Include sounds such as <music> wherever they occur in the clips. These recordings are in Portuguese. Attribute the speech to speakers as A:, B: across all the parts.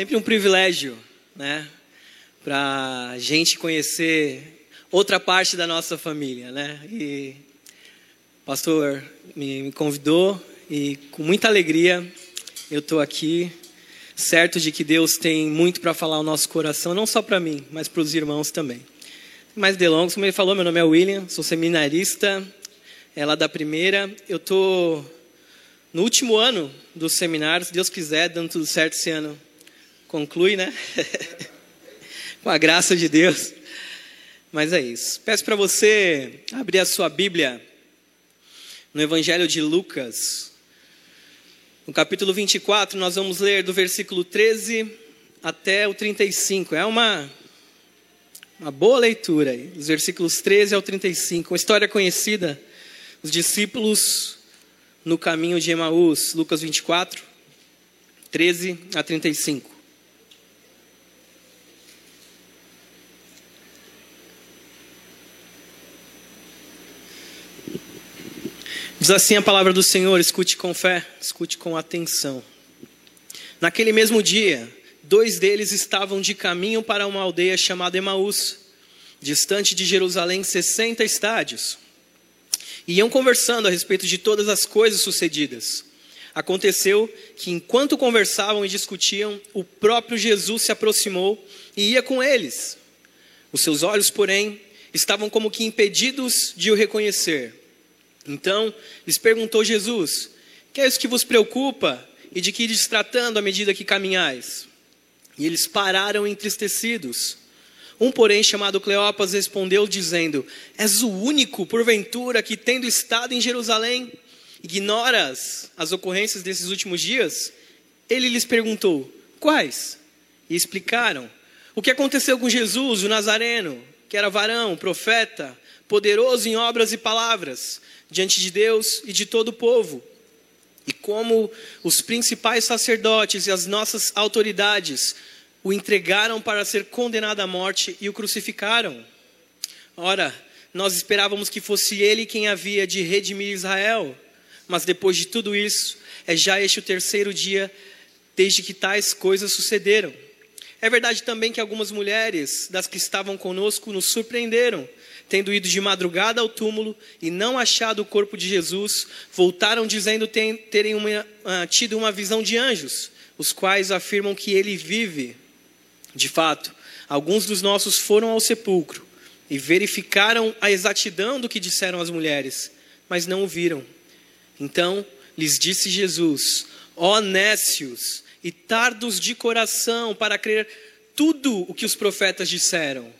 A: sempre um privilégio, né? Para gente conhecer outra parte da nossa família, né? E o pastor me convidou e com muita alegria eu estou aqui, certo de que Deus tem muito para falar ao nosso coração, não só para mim, mas para os irmãos também. Mais delongas, como ele falou, meu nome é William, sou seminarista, é lá da primeira. Eu estou no último ano do seminário, se Deus quiser, dando tudo certo esse ano. Conclui, né? <laughs> Com a graça de Deus. Mas é isso. Peço para você abrir a sua Bíblia no Evangelho de Lucas. No capítulo 24, nós vamos ler do versículo 13 até o 35. É uma, uma boa leitura, aí, dos versículos 13 ao 35. Uma história conhecida. Os discípulos no caminho de Emaús, Lucas 24, 13 a 35. Diz assim a palavra do Senhor: escute com fé, escute com atenção. Naquele mesmo dia, dois deles estavam de caminho para uma aldeia chamada Emaús, distante de Jerusalém 60 estádios. E iam conversando a respeito de todas as coisas sucedidas. Aconteceu que, enquanto conversavam e discutiam, o próprio Jesus se aproximou e ia com eles. Os seus olhos, porém, estavam como que impedidos de o reconhecer. Então lhes perguntou Jesus: Que é isso que vos preocupa e de que ides tratando à medida que caminhais? E eles pararam entristecidos. Um, porém, chamado Cleopas, respondeu, dizendo: És o único, porventura, que, tendo estado em Jerusalém, ignoras as ocorrências desses últimos dias? Ele lhes perguntou: Quais? E explicaram: O que aconteceu com Jesus, o Nazareno, que era varão, profeta, poderoso em obras e palavras, diante de Deus e de todo o povo. E como os principais sacerdotes e as nossas autoridades o entregaram para ser condenado à morte e o crucificaram. Ora, nós esperávamos que fosse ele quem havia de redimir Israel, mas depois de tudo isso, é já este o terceiro dia desde que tais coisas sucederam. É verdade também que algumas mulheres das que estavam conosco nos surpreenderam, tendo ido de madrugada ao túmulo e não achado o corpo de Jesus, voltaram dizendo terem uma, uh, tido uma visão de anjos, os quais afirmam que ele vive. De fato, alguns dos nossos foram ao sepulcro e verificaram a exatidão do que disseram as mulheres, mas não o viram. Então lhes disse Jesus: Ó oh, nécios e tardos de coração para crer tudo o que os profetas disseram.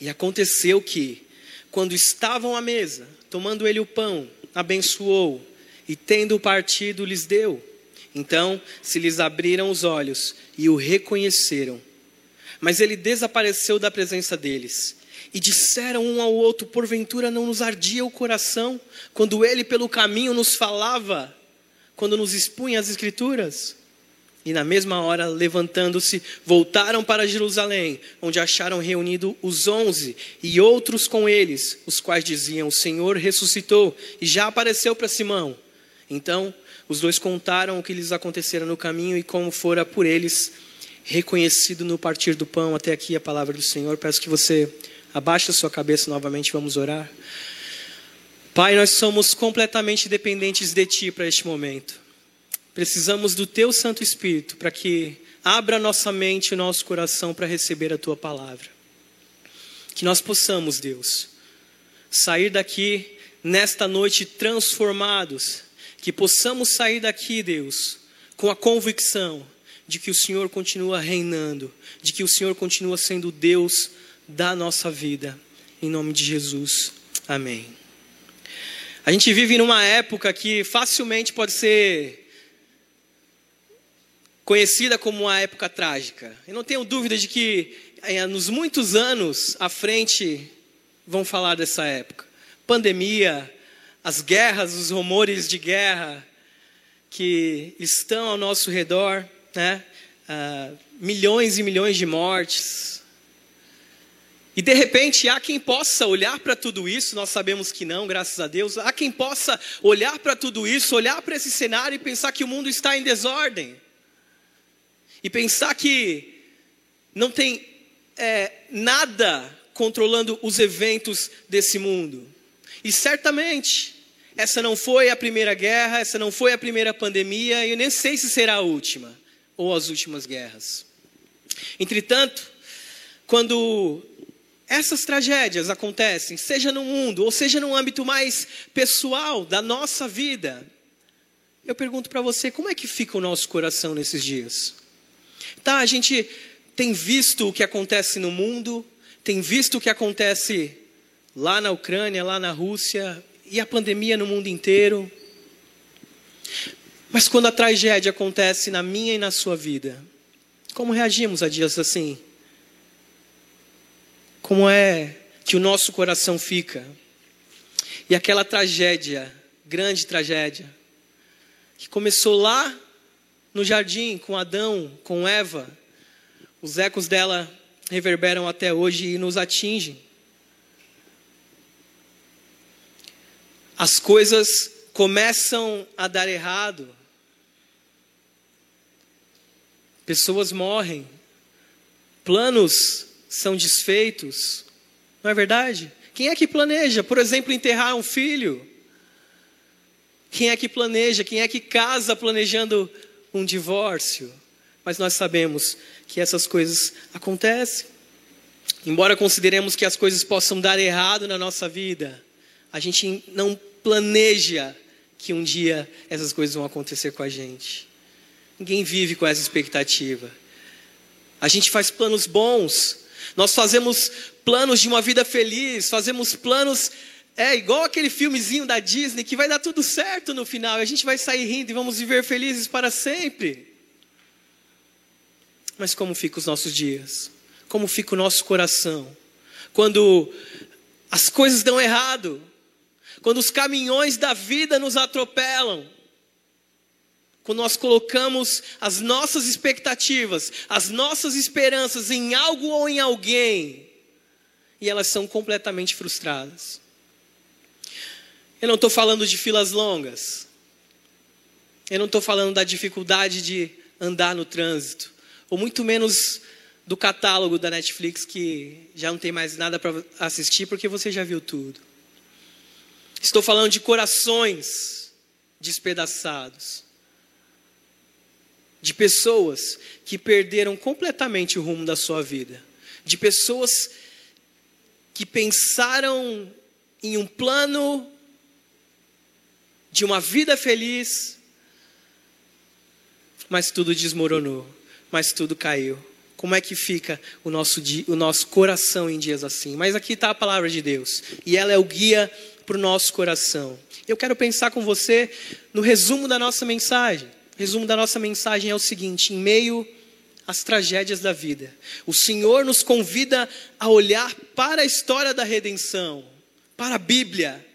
A: E aconteceu que, quando estavam à mesa, tomando ele o pão, abençoou e, tendo partido, lhes deu. Então se lhes abriram os olhos e o reconheceram. Mas ele desapareceu da presença deles. E disseram um ao outro: Porventura não nos ardia o coração quando ele pelo caminho nos falava, quando nos expunha as Escrituras? E na mesma hora, levantando-se, voltaram para Jerusalém, onde acharam reunido os onze e outros com eles, os quais diziam: O Senhor ressuscitou e já apareceu para Simão. Então, os dois contaram o que lhes acontecera no caminho e como fora por eles reconhecido no partir do pão. Até aqui a palavra do Senhor. Peço que você abaixe a sua cabeça novamente, vamos orar. Pai, nós somos completamente dependentes de Ti para este momento. Precisamos do Teu Santo Espírito para que abra nossa mente e nosso coração para receber a Tua palavra. Que nós possamos, Deus, sair daqui nesta noite transformados. Que possamos sair daqui, Deus, com a convicção de que o Senhor continua reinando, de que o Senhor continua sendo Deus da nossa vida. Em nome de Jesus. Amém. A gente vive numa época que facilmente pode ser conhecida como a época trágica. Eu não tenho dúvida de que é, nos muitos anos à frente vão falar dessa época. Pandemia, as guerras, os rumores de guerra que estão ao nosso redor, né? Ah, milhões e milhões de mortes. E de repente há quem possa olhar para tudo isso, nós sabemos que não, graças a Deus. Há quem possa olhar para tudo isso, olhar para esse cenário e pensar que o mundo está em desordem. E pensar que não tem é, nada controlando os eventos desse mundo. E certamente, essa não foi a primeira guerra, essa não foi a primeira pandemia, e eu nem sei se será a última, ou as últimas guerras. Entretanto, quando essas tragédias acontecem, seja no mundo, ou seja no âmbito mais pessoal da nossa vida, eu pergunto para você, como é que fica o nosso coração nesses dias? Tá, a gente tem visto o que acontece no mundo, tem visto o que acontece lá na Ucrânia, lá na Rússia, e a pandemia no mundo inteiro. Mas quando a tragédia acontece na minha e na sua vida, como reagimos a dias assim? Como é que o nosso coração fica? E aquela tragédia, grande tragédia, que começou lá no jardim com Adão, com Eva, os ecos dela reverberam até hoje e nos atingem. As coisas começam a dar errado. Pessoas morrem. Planos são desfeitos. Não é verdade? Quem é que planeja, por exemplo, enterrar um filho? Quem é que planeja? Quem é que casa planejando um divórcio? Mas nós sabemos que essas coisas acontecem. Embora consideremos que as coisas possam dar errado na nossa vida, a gente não planeja que um dia essas coisas vão acontecer com a gente. Ninguém vive com essa expectativa. A gente faz planos bons, nós fazemos planos de uma vida feliz, fazemos planos é igual aquele filmezinho da Disney que vai dar tudo certo no final, a gente vai sair rindo e vamos viver felizes para sempre. Mas como ficam os nossos dias? Como fica o nosso coração? Quando as coisas dão errado, quando os caminhões da vida nos atropelam, quando nós colocamos as nossas expectativas, as nossas esperanças em algo ou em alguém, e elas são completamente frustradas. Eu não estou falando de filas longas, eu não estou falando da dificuldade de andar no trânsito, ou muito menos do catálogo da Netflix que já não tem mais nada para assistir porque você já viu tudo. Estou falando de corações despedaçados, de pessoas que perderam completamente o rumo da sua vida, de pessoas que pensaram em um plano de uma vida feliz, mas tudo desmoronou mas tudo caiu. Como é que fica o nosso, o nosso coração em dias assim? Mas aqui está a palavra de Deus, e ela é o guia para o nosso coração. Eu quero pensar com você no resumo da nossa mensagem. O resumo da nossa mensagem é o seguinte: em meio às tragédias da vida, o Senhor nos convida a olhar para a história da redenção, para a Bíblia,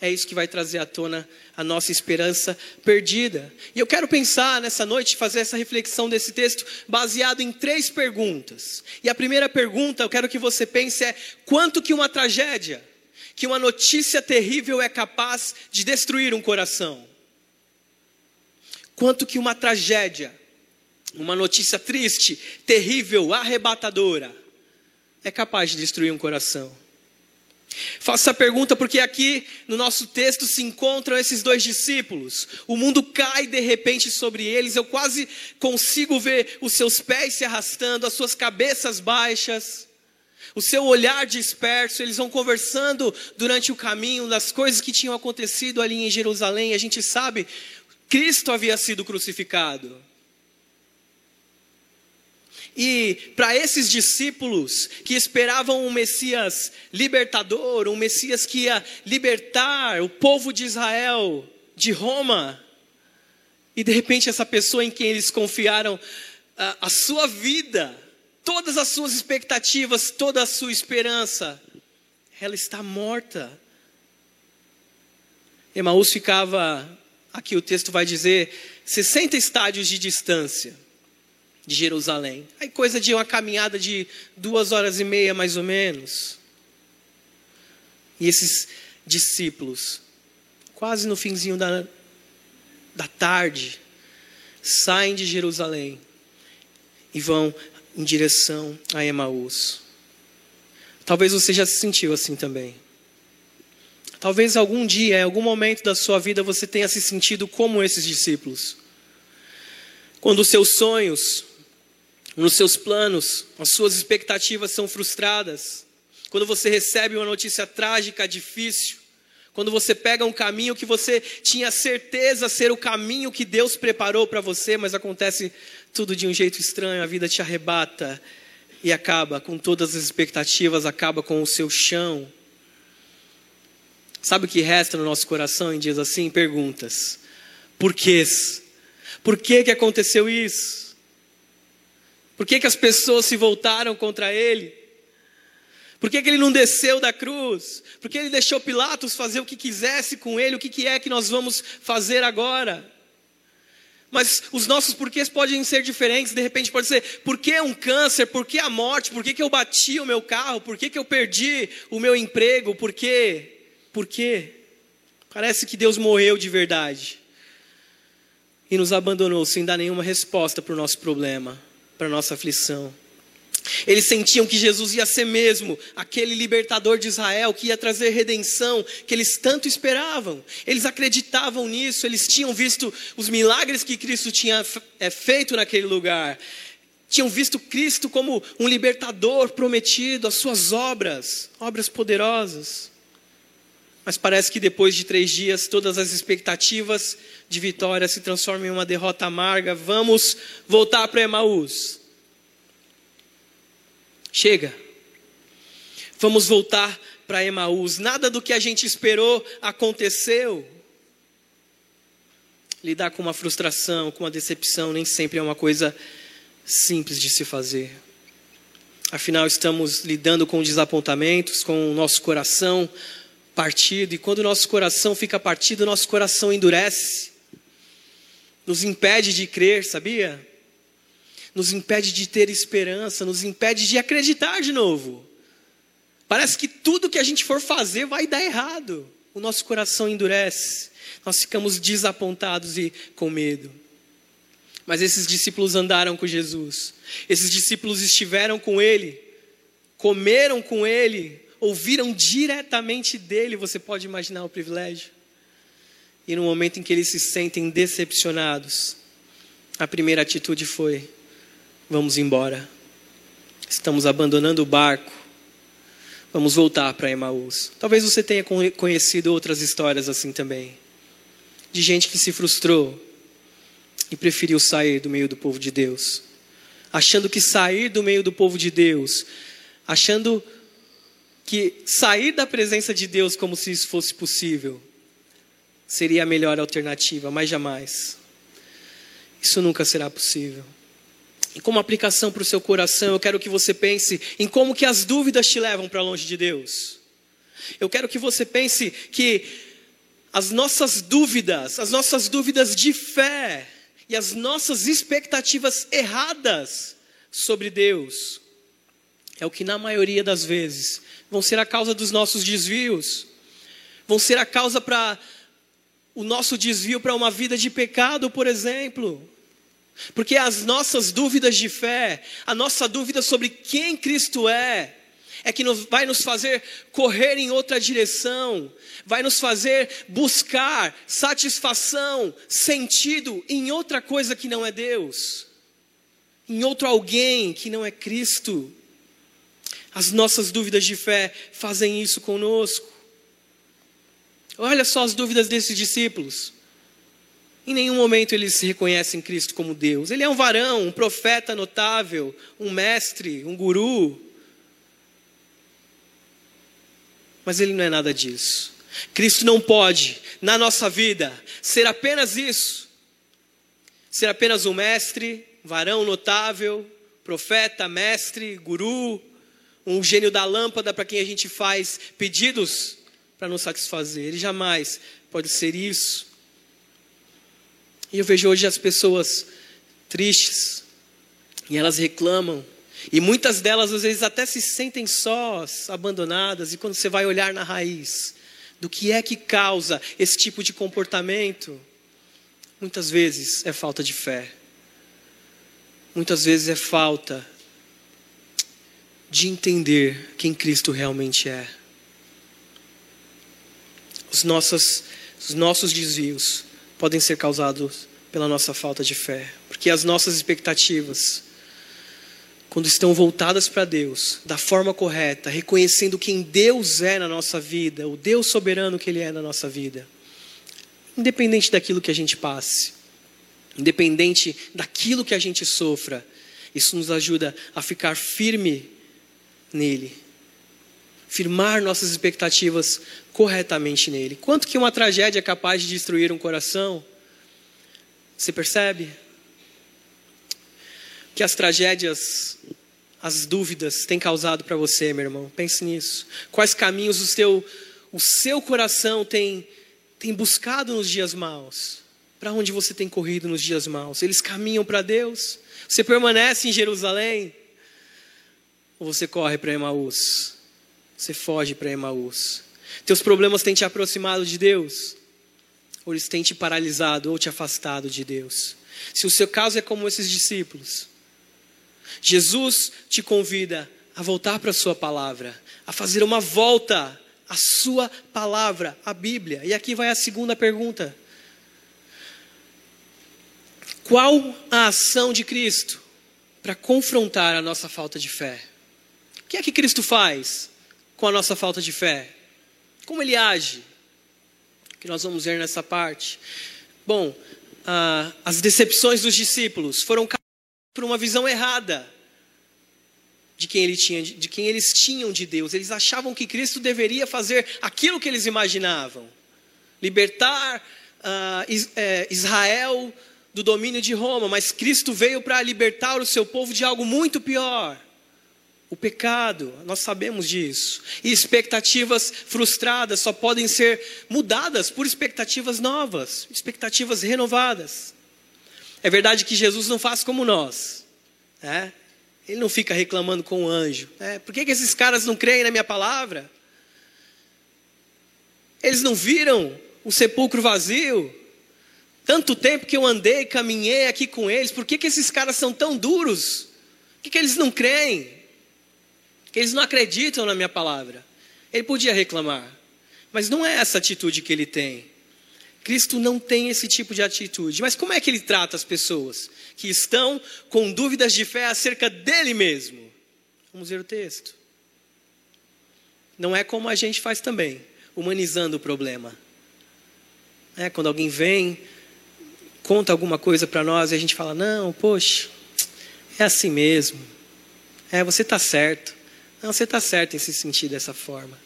A: é isso que vai trazer à tona a nossa esperança perdida. E eu quero pensar nessa noite, fazer essa reflexão desse texto baseado em três perguntas. E a primeira pergunta, eu quero que você pense é: quanto que uma tragédia, que uma notícia terrível é capaz de destruir um coração? Quanto que uma tragédia, uma notícia triste, terrível, arrebatadora, é capaz de destruir um coração? Faço essa pergunta porque aqui no nosso texto se encontram esses dois discípulos. O mundo cai de repente sobre eles, eu quase consigo ver os seus pés se arrastando, as suas cabeças baixas, o seu olhar disperso. Eles vão conversando durante o caminho das coisas que tinham acontecido ali em Jerusalém. A gente sabe, Cristo havia sido crucificado. E para esses discípulos que esperavam um Messias libertador, um Messias que ia libertar o povo de Israel de Roma, E de repente, essa pessoa em quem eles confiaram a, a sua vida, todas as suas expectativas, toda a sua esperança, ela está morta. Emaús ficava, aqui o texto vai dizer, 60 estádios de distância de Jerusalém. Aí coisa de uma caminhada de duas horas e meia, mais ou menos. E esses discípulos, quase no finzinho da, da tarde, saem de Jerusalém e vão em direção a Emaús. Talvez você já se sentiu assim também. Talvez algum dia, em algum momento da sua vida, você tenha se sentido como esses discípulos. Quando os seus sonhos, nos seus planos, as suas expectativas são frustradas. Quando você recebe uma notícia trágica, difícil. Quando você pega um caminho que você tinha certeza ser o caminho que Deus preparou para você, mas acontece tudo de um jeito estranho, a vida te arrebata e acaba com todas as expectativas, acaba com o seu chão. Sabe o que resta no nosso coração em dias assim? Perguntas. Por quê? Por que, que aconteceu isso? Por que, que as pessoas se voltaram contra ele? Por que, que ele não desceu da cruz? Por que ele deixou Pilatos fazer o que quisesse com ele? O que, que é que nós vamos fazer agora? Mas os nossos porquês podem ser diferentes. De repente pode ser, por que um câncer? Por que a morte? Por que, que eu bati o meu carro? Por que, que eu perdi o meu emprego? Por quê? Por quê? Parece que Deus morreu de verdade. E nos abandonou sem dar nenhuma resposta para o nosso problema, para nossa aflição. Eles sentiam que Jesus ia ser mesmo aquele libertador de Israel, que ia trazer redenção, que eles tanto esperavam. Eles acreditavam nisso, eles tinham visto os milagres que Cristo tinha é, feito naquele lugar. Tinham visto Cristo como um libertador prometido, as suas obras, obras poderosas. Mas parece que depois de três dias, todas as expectativas de vitória se transformam em uma derrota amarga. Vamos voltar para Emaús. Chega. Vamos voltar para Emaús. Nada do que a gente esperou aconteceu. Lidar com uma frustração, com uma decepção, nem sempre é uma coisa simples de se fazer. Afinal, estamos lidando com desapontamentos, com o nosso coração partido, e quando o nosso coração fica partido, nosso coração endurece, nos impede de crer, sabia? nos impede de ter esperança, nos impede de acreditar de novo. Parece que tudo que a gente for fazer vai dar errado. O nosso coração endurece, nós ficamos desapontados e com medo. Mas esses discípulos andaram com Jesus, esses discípulos estiveram com Ele, comeram com Ele, ouviram diretamente dele. Você pode imaginar o privilégio? E no momento em que eles se sentem decepcionados, a primeira atitude foi: Vamos embora. Estamos abandonando o barco. Vamos voltar para Emaús. Talvez você tenha conhecido outras histórias assim também. De gente que se frustrou e preferiu sair do meio do povo de Deus. Achando que sair do meio do povo de Deus, achando que sair da presença de Deus como se isso fosse possível, seria a melhor alternativa, mas jamais. Isso nunca será possível. E como aplicação para o seu coração, eu quero que você pense em como que as dúvidas te levam para longe de Deus. Eu quero que você pense que as nossas dúvidas, as nossas dúvidas de fé e as nossas expectativas erradas sobre Deus é o que na maioria das vezes vão ser a causa dos nossos desvios, vão ser a causa para o nosso desvio para uma vida de pecado, por exemplo. Porque as nossas dúvidas de fé, a nossa dúvida sobre quem Cristo é, é que vai nos fazer correr em outra direção, vai nos fazer buscar satisfação, sentido em outra coisa que não é Deus, em outro alguém que não é Cristo. As nossas dúvidas de fé fazem isso conosco. Olha só as dúvidas desses discípulos. Em nenhum momento eles reconhecem Cristo como Deus. Ele é um varão, um profeta notável, um mestre, um guru. Mas ele não é nada disso. Cristo não pode, na nossa vida, ser apenas isso. ser apenas um mestre, varão notável, profeta, mestre, guru, um gênio da lâmpada para quem a gente faz pedidos para nos satisfazer. Ele jamais pode ser isso. E eu vejo hoje as pessoas tristes, e elas reclamam, e muitas delas às vezes até se sentem sós, abandonadas, e quando você vai olhar na raiz do que é que causa esse tipo de comportamento, muitas vezes é falta de fé. Muitas vezes é falta de entender quem Cristo realmente é. Os nossos, os nossos desvios podem ser causados pela nossa falta de fé, porque as nossas expectativas, quando estão voltadas para Deus, da forma correta, reconhecendo quem Deus é na nossa vida, o Deus soberano que Ele é na nossa vida, independente daquilo que a gente passe, independente daquilo que a gente sofra, isso nos ajuda a ficar firme nele. Firmar nossas expectativas corretamente nele. Quanto que uma tragédia é capaz de destruir um coração? Você percebe? Que as tragédias, as dúvidas têm causado para você, meu irmão. Pense nisso. Quais caminhos o seu, o seu coração tem, tem buscado nos dias maus? Para onde você tem corrido nos dias maus? Eles caminham para Deus? Você permanece em Jerusalém? Ou você corre para Emaús? Você foge para Emaús? Teus problemas têm te aproximado de Deus? Ou eles têm te paralisado ou te afastado de Deus? Se o seu caso é como esses discípulos, Jesus te convida a voltar para a sua palavra, a fazer uma volta à sua palavra, a Bíblia. E aqui vai a segunda pergunta: qual a ação de Cristo para confrontar a nossa falta de fé? Que é que Cristo faz com a nossa falta de fé? Como ele age? Que nós vamos ver nessa parte. Bom, ah, as decepções dos discípulos foram por uma visão errada de quem, ele tinha, de quem eles tinham de Deus. Eles achavam que Cristo deveria fazer aquilo que eles imaginavam: libertar ah, é, Israel do domínio de Roma, mas Cristo veio para libertar o seu povo de algo muito pior. O pecado, nós sabemos disso. E expectativas frustradas só podem ser mudadas por expectativas novas, expectativas renovadas. É verdade que Jesus não faz como nós. Né? Ele não fica reclamando com o anjo. Né? Por que, que esses caras não creem na minha palavra? Eles não viram o sepulcro vazio? Tanto tempo que eu andei, caminhei aqui com eles, por que, que esses caras são tão duros? Por que, que eles não creem? Eles não acreditam na minha palavra? Ele podia reclamar, mas não é essa atitude que ele tem. Cristo não tem esse tipo de atitude. Mas como é que ele trata as pessoas que estão com dúvidas de fé acerca dele mesmo? Vamos ver o texto. Não é como a gente faz também, humanizando o problema. É, quando alguém vem, conta alguma coisa para nós e a gente fala: não, poxa, é assim mesmo. É, você está certo. Não, você está certo em se sentir dessa forma.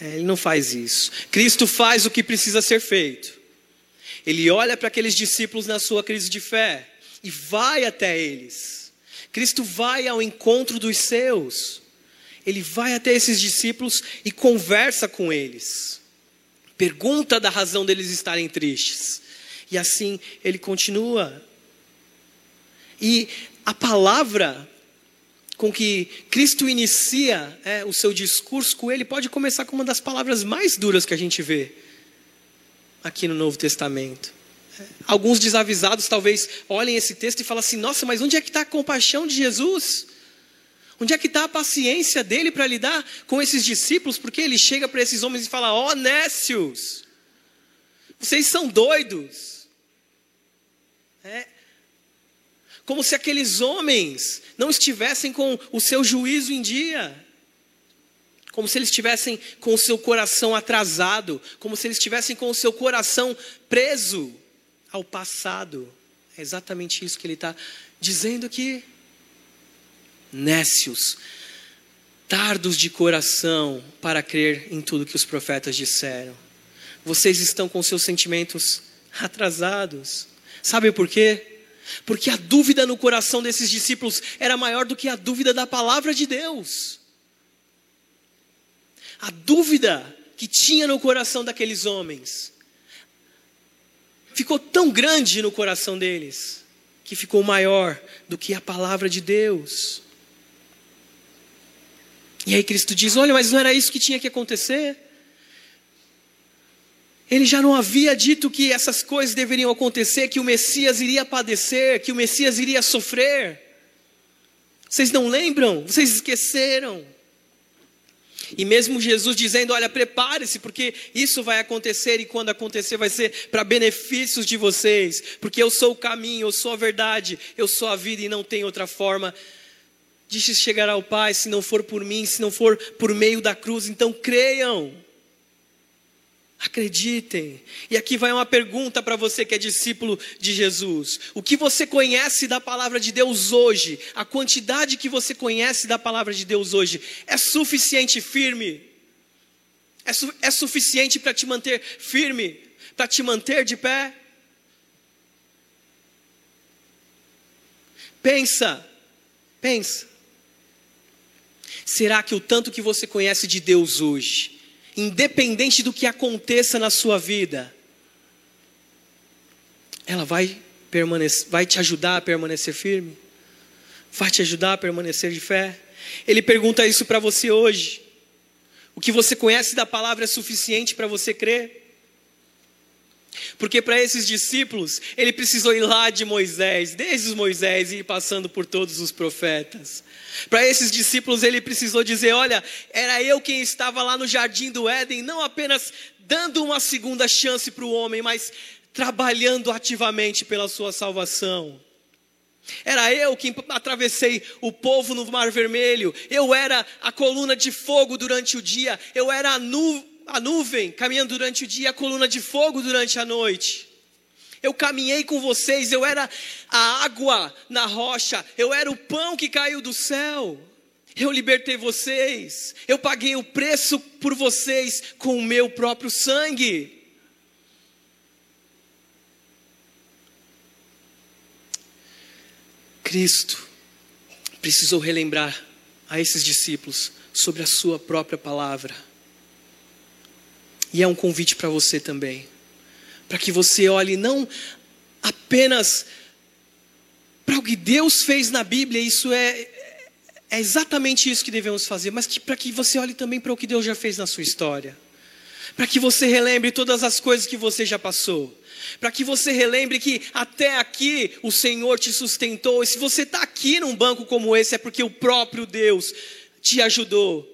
A: É, ele não faz isso. Cristo faz o que precisa ser feito. Ele olha para aqueles discípulos na sua crise de fé e vai até eles. Cristo vai ao encontro dos seus. Ele vai até esses discípulos e conversa com eles. Pergunta da razão deles estarem tristes. E assim ele continua. E a palavra com que Cristo inicia é, o seu discurso com ele pode começar com uma das palavras mais duras que a gente vê aqui no Novo Testamento. Alguns desavisados talvez olhem esse texto e falem assim: nossa, mas onde é que está a compaixão de Jesus? Onde é que está a paciência dele para lidar com esses discípulos? Porque ele chega para esses homens e fala: ó, oh, nécios, vocês são doidos. É. Como se aqueles homens não estivessem com o seu juízo em dia. Como se eles estivessem com o seu coração atrasado. Como se eles estivessem com o seu coração preso ao passado. É exatamente isso que ele está dizendo aqui. Nécios, tardos de coração para crer em tudo que os profetas disseram. Vocês estão com seus sentimentos atrasados. Sabe por quê? Porque a dúvida no coração desses discípulos era maior do que a dúvida da palavra de Deus. A dúvida que tinha no coração daqueles homens ficou tão grande no coração deles que ficou maior do que a palavra de Deus. E aí Cristo diz: Olha, mas não era isso que tinha que acontecer? Ele já não havia dito que essas coisas deveriam acontecer, que o Messias iria padecer, que o Messias iria sofrer. Vocês não lembram? Vocês esqueceram. E mesmo Jesus dizendo: Olha, prepare-se, porque isso vai acontecer, e quando acontecer, vai ser para benefícios de vocês, porque eu sou o caminho, eu sou a verdade, eu sou a vida e não tem outra forma de chegar ao Pai se não for por mim, se não for por meio da cruz. Então creiam. Acreditem. E aqui vai uma pergunta para você que é discípulo de Jesus. O que você conhece da palavra de Deus hoje, a quantidade que você conhece da palavra de Deus hoje, é suficiente firme? É, su é suficiente para te manter firme? Para te manter de pé? Pensa, pensa. Será que o tanto que você conhece de Deus hoje, independente do que aconteça na sua vida, ela vai permanecer, vai te ajudar a permanecer firme? Vai te ajudar a permanecer de fé? Ele pergunta isso para você hoje. O que você conhece da palavra é suficiente para você crer? Porque para esses discípulos, ele precisou ir lá de Moisés, desde Moisés e ir passando por todos os profetas. Para esses discípulos, ele precisou dizer: Olha, era eu quem estava lá no jardim do Éden, não apenas dando uma segunda chance para o homem, mas trabalhando ativamente pela sua salvação. Era eu quem atravessei o povo no Mar Vermelho, eu era a coluna de fogo durante o dia, eu era a nuvem a nuvem caminhando durante o dia, a coluna de fogo durante a noite. Eu caminhei com vocês, eu era a água na rocha, eu era o pão que caiu do céu. Eu libertei vocês, eu paguei o preço por vocês com o meu próprio sangue. Cristo precisou relembrar a esses discípulos sobre a sua própria palavra. E é um convite para você também. Para que você olhe não apenas para o que Deus fez na Bíblia, isso é, é exatamente isso que devemos fazer, mas para que você olhe também para o que Deus já fez na sua história. Para que você relembre todas as coisas que você já passou. Para que você relembre que até aqui o Senhor te sustentou. E se você está aqui num banco como esse, é porque o próprio Deus te ajudou.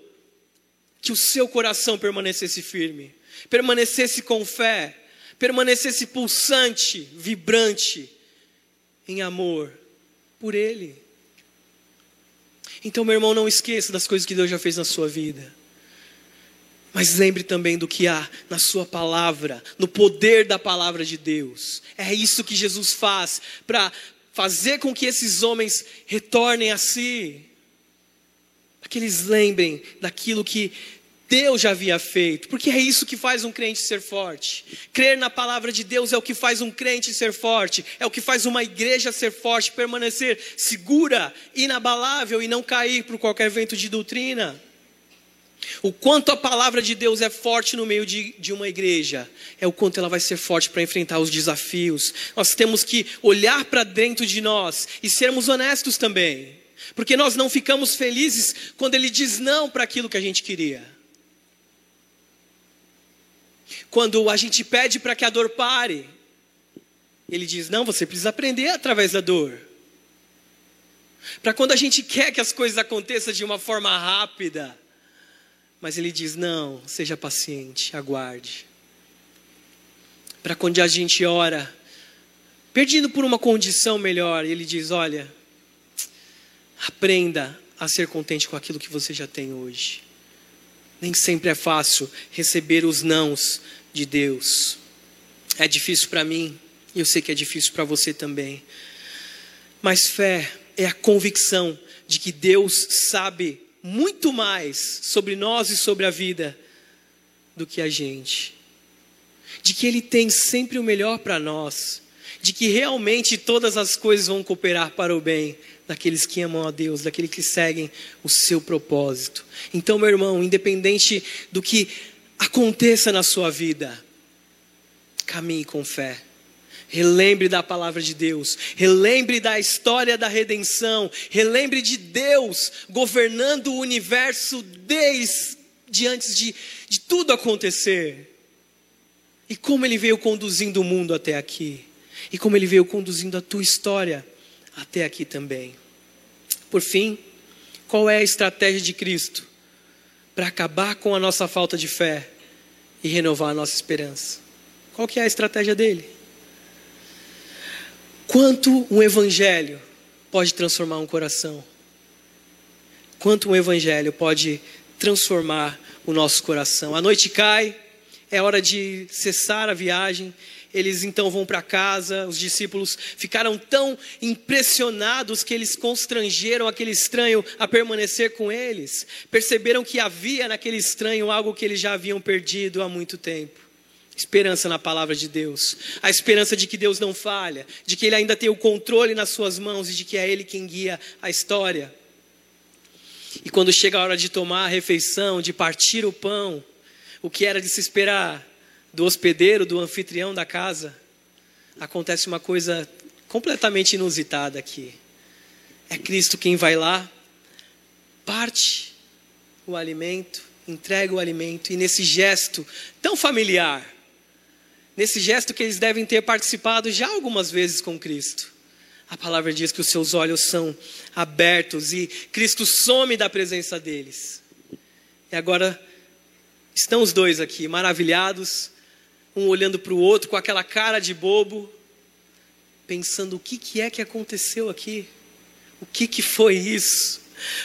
A: Que o seu coração permanecesse firme permanecesse com fé, permanecesse pulsante, vibrante em amor por Ele. Então, meu irmão, não esqueça das coisas que Deus já fez na sua vida. Mas lembre também do que há na Sua palavra, no poder da palavra de Deus. É isso que Jesus faz para fazer com que esses homens retornem a si. Para que eles lembrem daquilo que Deus já havia feito, porque é isso que faz um crente ser forte. Crer na palavra de Deus é o que faz um crente ser forte, é o que faz uma igreja ser forte, permanecer segura, inabalável e não cair por qualquer vento de doutrina. O quanto a palavra de Deus é forte no meio de, de uma igreja, é o quanto ela vai ser forte para enfrentar os desafios. Nós temos que olhar para dentro de nós e sermos honestos também, porque nós não ficamos felizes quando Ele diz não para aquilo que a gente queria. Quando a gente pede para que a dor pare, ele diz: não, você precisa aprender através da dor. Para quando a gente quer que as coisas aconteçam de uma forma rápida, mas ele diz: não, seja paciente, aguarde. Para quando a gente ora, perdido por uma condição melhor, ele diz: olha, aprenda a ser contente com aquilo que você já tem hoje. Nem sempre é fácil receber os nãos de Deus. É difícil para mim, e eu sei que é difícil para você também. Mas fé é a convicção de que Deus sabe muito mais sobre nós e sobre a vida do que a gente. De que Ele tem sempre o melhor para nós. de que realmente todas as coisas vão cooperar para o bem daqueles que amam a Deus, daqueles que seguem o seu propósito. Então, meu irmão, independente do que aconteça na sua vida, caminhe com fé. Relembre da palavra de Deus, relembre da história da redenção, relembre de Deus governando o universo desde antes de, de tudo acontecer. E como ele veio conduzindo o mundo até aqui, e como ele veio conduzindo a tua história até aqui também. Por fim, qual é a estratégia de Cristo para acabar com a nossa falta de fé e renovar a nossa esperança? Qual que é a estratégia dele? Quanto um evangelho pode transformar um coração? Quanto um evangelho pode transformar o nosso coração? A noite cai, é hora de cessar a viagem. Eles então vão para casa. Os discípulos ficaram tão impressionados que eles constrangeram aquele estranho a permanecer com eles. Perceberam que havia naquele estranho algo que eles já haviam perdido há muito tempo. Esperança na palavra de Deus. A esperança de que Deus não falha, de que Ele ainda tem o controle nas suas mãos e de que é Ele quem guia a história. E quando chega a hora de tomar a refeição, de partir o pão, o que era de se esperar do hospedeiro, do anfitrião da casa, acontece uma coisa completamente inusitada aqui. É Cristo quem vai lá, parte o alimento, entrega o alimento, e nesse gesto tão familiar, nesse gesto que eles devem ter participado já algumas vezes com Cristo. A palavra diz que os seus olhos são abertos e Cristo some da presença deles. E agora estão os dois aqui, maravilhados, um olhando para o outro com aquela cara de bobo, pensando o que, que é que aconteceu aqui? O que, que foi isso?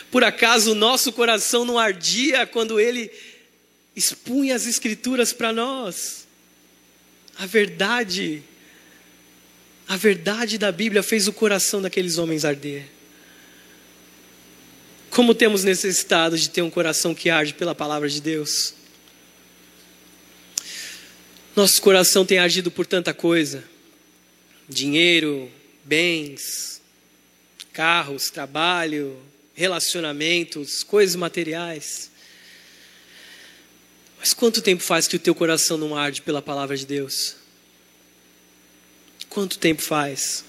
A: Por acaso o nosso coração não ardia quando ele expunha as Escrituras para nós? A verdade, a verdade da Bíblia fez o coração daqueles homens arder. Como temos necessitado de ter um coração que arde pela palavra de Deus? Nosso coração tem ardido por tanta coisa: dinheiro, bens, carros, trabalho, relacionamentos, coisas materiais. Mas quanto tempo faz que o teu coração não arde pela palavra de Deus? Quanto tempo faz?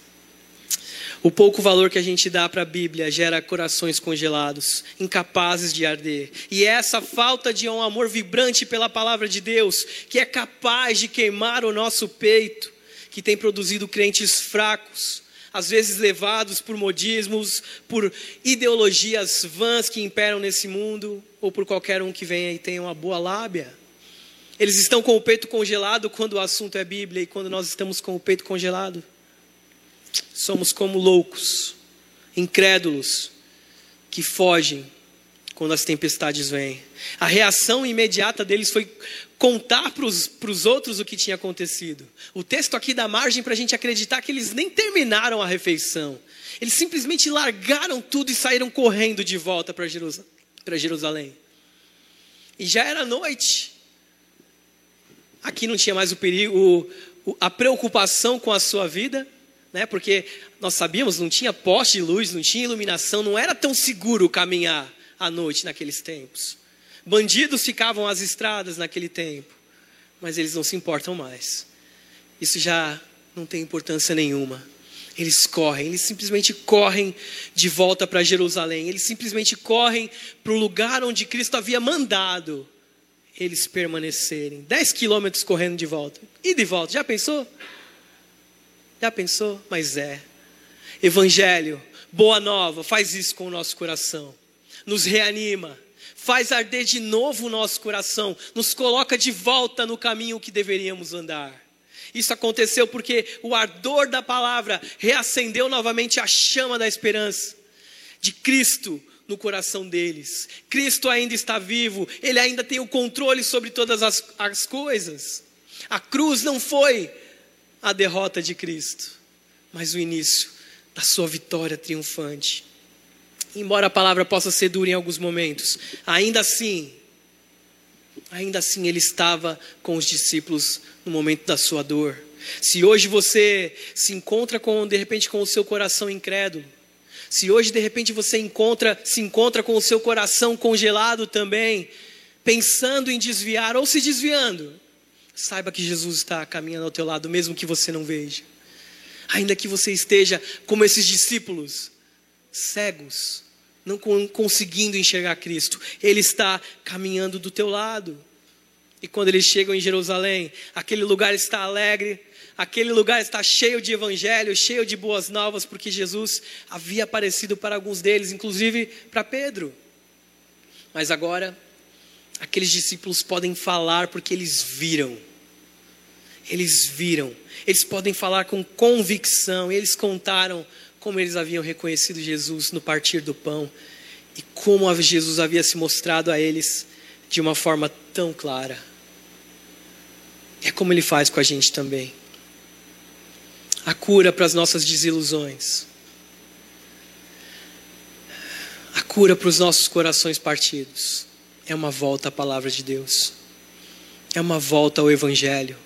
A: O pouco valor que a gente dá para a Bíblia gera corações congelados, incapazes de arder. E é essa falta de um amor vibrante pela palavra de Deus, que é capaz de queimar o nosso peito, que tem produzido crentes fracos, às vezes levados por modismos, por ideologias vãs que imperam nesse mundo, ou por qualquer um que venha e tenha uma boa lábia. Eles estão com o peito congelado quando o assunto é Bíblia e quando nós estamos com o peito congelado. Somos como loucos, incrédulos, que fogem quando as tempestades vêm. A reação imediata deles foi contar para os outros o que tinha acontecido. O texto aqui dá margem para a gente acreditar que eles nem terminaram a refeição. Eles simplesmente largaram tudo e saíram correndo de volta para Jerusalém. E já era noite. Aqui não tinha mais o perigo, a preocupação com a sua vida né? Porque nós sabíamos, não tinha poste de luz, não tinha iluminação, não era tão seguro caminhar à noite naqueles tempos. Bandidos ficavam às estradas naquele tempo, mas eles não se importam mais. Isso já não tem importância nenhuma. Eles correm, eles simplesmente correm de volta para Jerusalém, eles simplesmente correm para o lugar onde Cristo havia mandado eles permanecerem. Dez quilômetros correndo de volta. E de volta, já pensou? Já pensou? Mas é. Evangelho, boa nova, faz isso com o nosso coração. Nos reanima, faz arder de novo o nosso coração, nos coloca de volta no caminho que deveríamos andar. Isso aconteceu porque o ardor da palavra reacendeu novamente a chama da esperança de Cristo no coração deles. Cristo ainda está vivo, ele ainda tem o controle sobre todas as, as coisas. A cruz não foi a derrota de Cristo, mas o início da sua vitória triunfante. Embora a palavra possa ser dura em alguns momentos, ainda assim, ainda assim ele estava com os discípulos no momento da sua dor. Se hoje você se encontra com de repente com o seu coração incrédulo, se hoje de repente você encontra, se encontra com o seu coração congelado também, pensando em desviar ou se desviando, saiba que Jesus está caminhando ao teu lado, mesmo que você não veja. Ainda que você esteja como esses discípulos, cegos, não conseguindo enxergar Cristo, Ele está caminhando do teu lado. E quando eles chegam em Jerusalém, aquele lugar está alegre, aquele lugar está cheio de evangelho, cheio de boas novas, porque Jesus havia aparecido para alguns deles, inclusive para Pedro. Mas agora, aqueles discípulos podem falar porque eles viram. Eles viram. Eles podem falar com convicção. Eles contaram como eles haviam reconhecido Jesus no partir do pão e como Jesus havia se mostrado a eles de uma forma tão clara. É como ele faz com a gente também. A cura para as nossas desilusões. A cura para os nossos corações partidos. É uma volta à palavra de Deus. É uma volta ao Evangelho.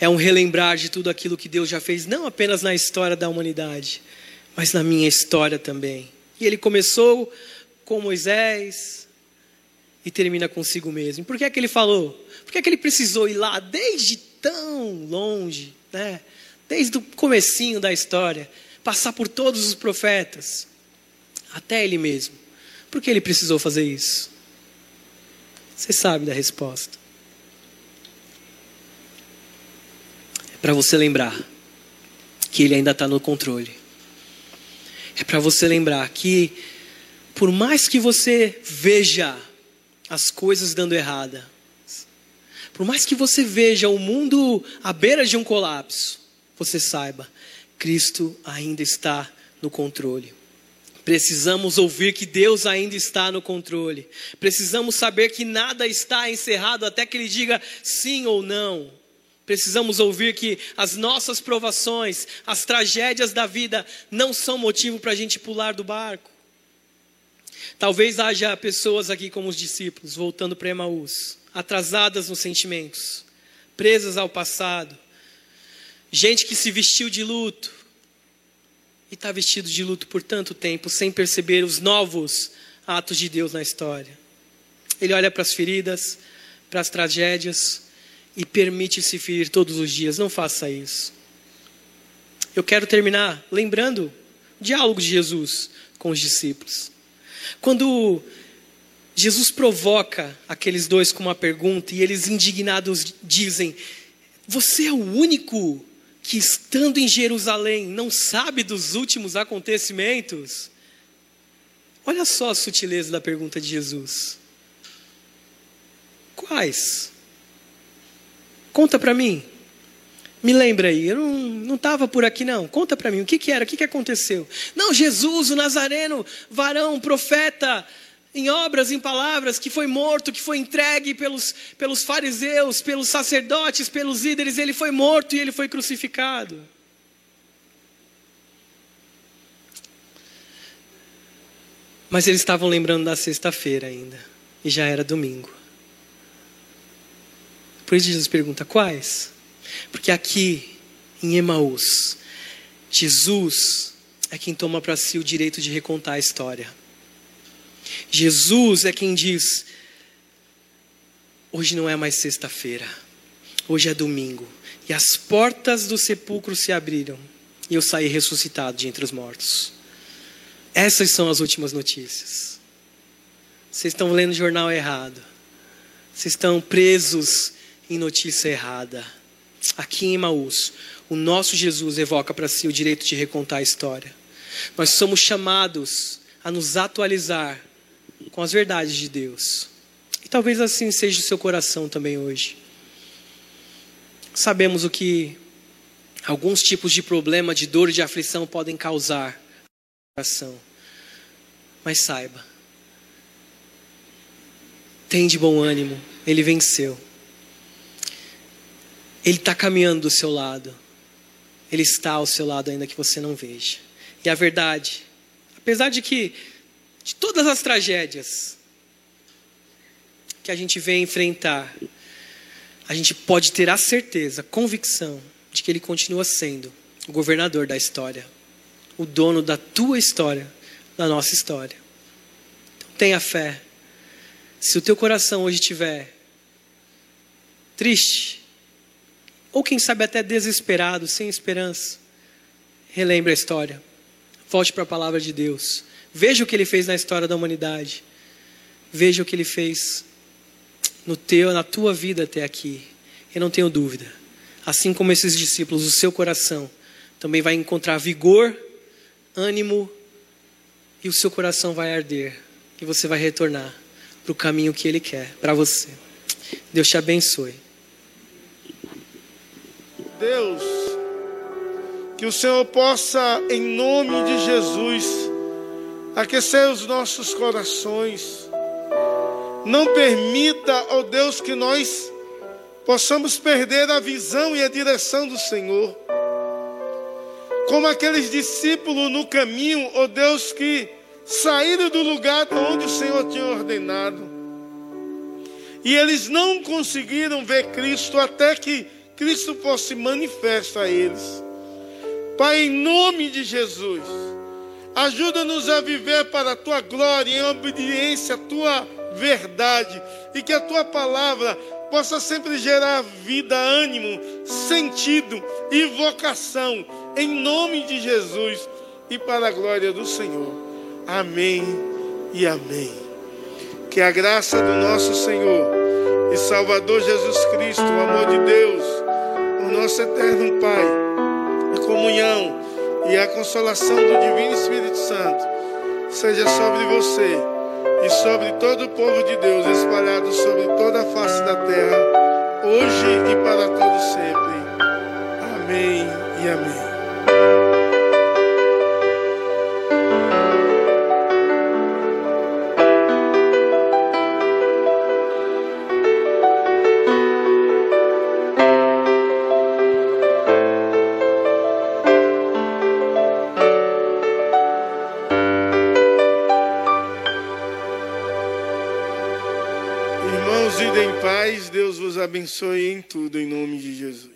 A: É um relembrar de tudo aquilo que Deus já fez, não apenas na história da humanidade, mas na minha história também. E ele começou com Moisés e termina consigo mesmo. Por que é que ele falou? Por que é que ele precisou ir lá desde tão longe, né? Desde o comecinho da história, passar por todos os profetas, até ele mesmo. Por que ele precisou fazer isso? Você sabe da resposta. Para você lembrar que ele ainda está no controle. É para você lembrar que, por mais que você veja as coisas dando errada, por mais que você veja o mundo à beira de um colapso, você saiba, Cristo ainda está no controle. Precisamos ouvir que Deus ainda está no controle. Precisamos saber que nada está encerrado até que Ele diga sim ou não. Precisamos ouvir que as nossas provações, as tragédias da vida, não são motivo para a gente pular do barco. Talvez haja pessoas aqui como os discípulos, voltando para Emaús, atrasadas nos sentimentos, presas ao passado, gente que se vestiu de luto e está vestido de luto por tanto tempo, sem perceber os novos atos de Deus na história. Ele olha para as feridas, para as tragédias, e permite-se ferir todos os dias. Não faça isso. Eu quero terminar lembrando o diálogo de Jesus com os discípulos. Quando Jesus provoca aqueles dois com uma pergunta e eles indignados dizem: Você é o único que, estando em Jerusalém, não sabe dos últimos acontecimentos? Olha só a sutileza da pergunta de Jesus. Quais? Conta para mim. Me lembra aí, eu não estava por aqui não. Conta para mim, o que, que era, o que, que aconteceu? Não, Jesus, o Nazareno, varão, profeta, em obras, em palavras, que foi morto, que foi entregue pelos, pelos fariseus, pelos sacerdotes, pelos líderes, ele foi morto e ele foi crucificado. Mas eles estavam lembrando da sexta-feira ainda, e já era domingo. Por isso Jesus pergunta: quais? Porque aqui em Emaús, Jesus é quem toma para si o direito de recontar a história. Jesus é quem diz: hoje não é mais sexta-feira, hoje é domingo, e as portas do sepulcro se abriram, e eu saí ressuscitado de entre os mortos. Essas são as últimas notícias. Vocês estão lendo o jornal errado. Vocês estão presos em notícia errada. Aqui em Maús, o nosso Jesus evoca para si o direito de recontar a história. Nós somos chamados a nos atualizar com as verdades de Deus. E talvez assim seja o seu coração também hoje. Sabemos o que alguns tipos de problema, de dor e de aflição podem causar no coração. Mas saiba, tem de bom ânimo, ele venceu. Ele está caminhando do seu lado. Ele está ao seu lado ainda que você não veja. E a verdade, apesar de que de todas as tragédias que a gente vem enfrentar, a gente pode ter a certeza, convicção de que Ele continua sendo o governador da história, o dono da tua história, da nossa história. Então, tenha fé. Se o teu coração hoje estiver triste, ou quem sabe até desesperado, sem esperança, relembre a história. Volte para a palavra de Deus. Veja o que ele fez na história da humanidade. Veja o que ele fez no teu, na tua vida até aqui. Eu não tenho dúvida. Assim como esses discípulos, o seu coração também vai encontrar vigor, ânimo e o seu coração vai arder e você vai retornar para o caminho que ele quer para você. Deus te abençoe.
B: Deus, que o Senhor possa, em nome de Jesus, aquecer os nossos corações. Não permita, ó oh Deus, que nós possamos perder a visão e a direção do Senhor. Como aqueles discípulos no caminho, ó oh Deus, que saíram do lugar onde o Senhor tinha ordenado. E eles não conseguiram ver Cristo até que Cristo fosse manifesto a eles. Pai, em nome de Jesus, ajuda-nos a viver para a tua glória, em obediência à tua verdade, e que a tua palavra possa sempre gerar vida, ânimo, sentido e vocação, em nome de Jesus e para a glória do Senhor. Amém e amém. Que a graça do nosso Senhor e Salvador Jesus Cristo, o amor de Deus, nosso eterno Pai, a comunhão e a consolação do Divino Espírito Santo seja sobre você e sobre todo o povo de Deus espalhado sobre toda a face da terra, hoje e para todo sempre. Amém e amém. Abençoe em tudo, em nome de Jesus.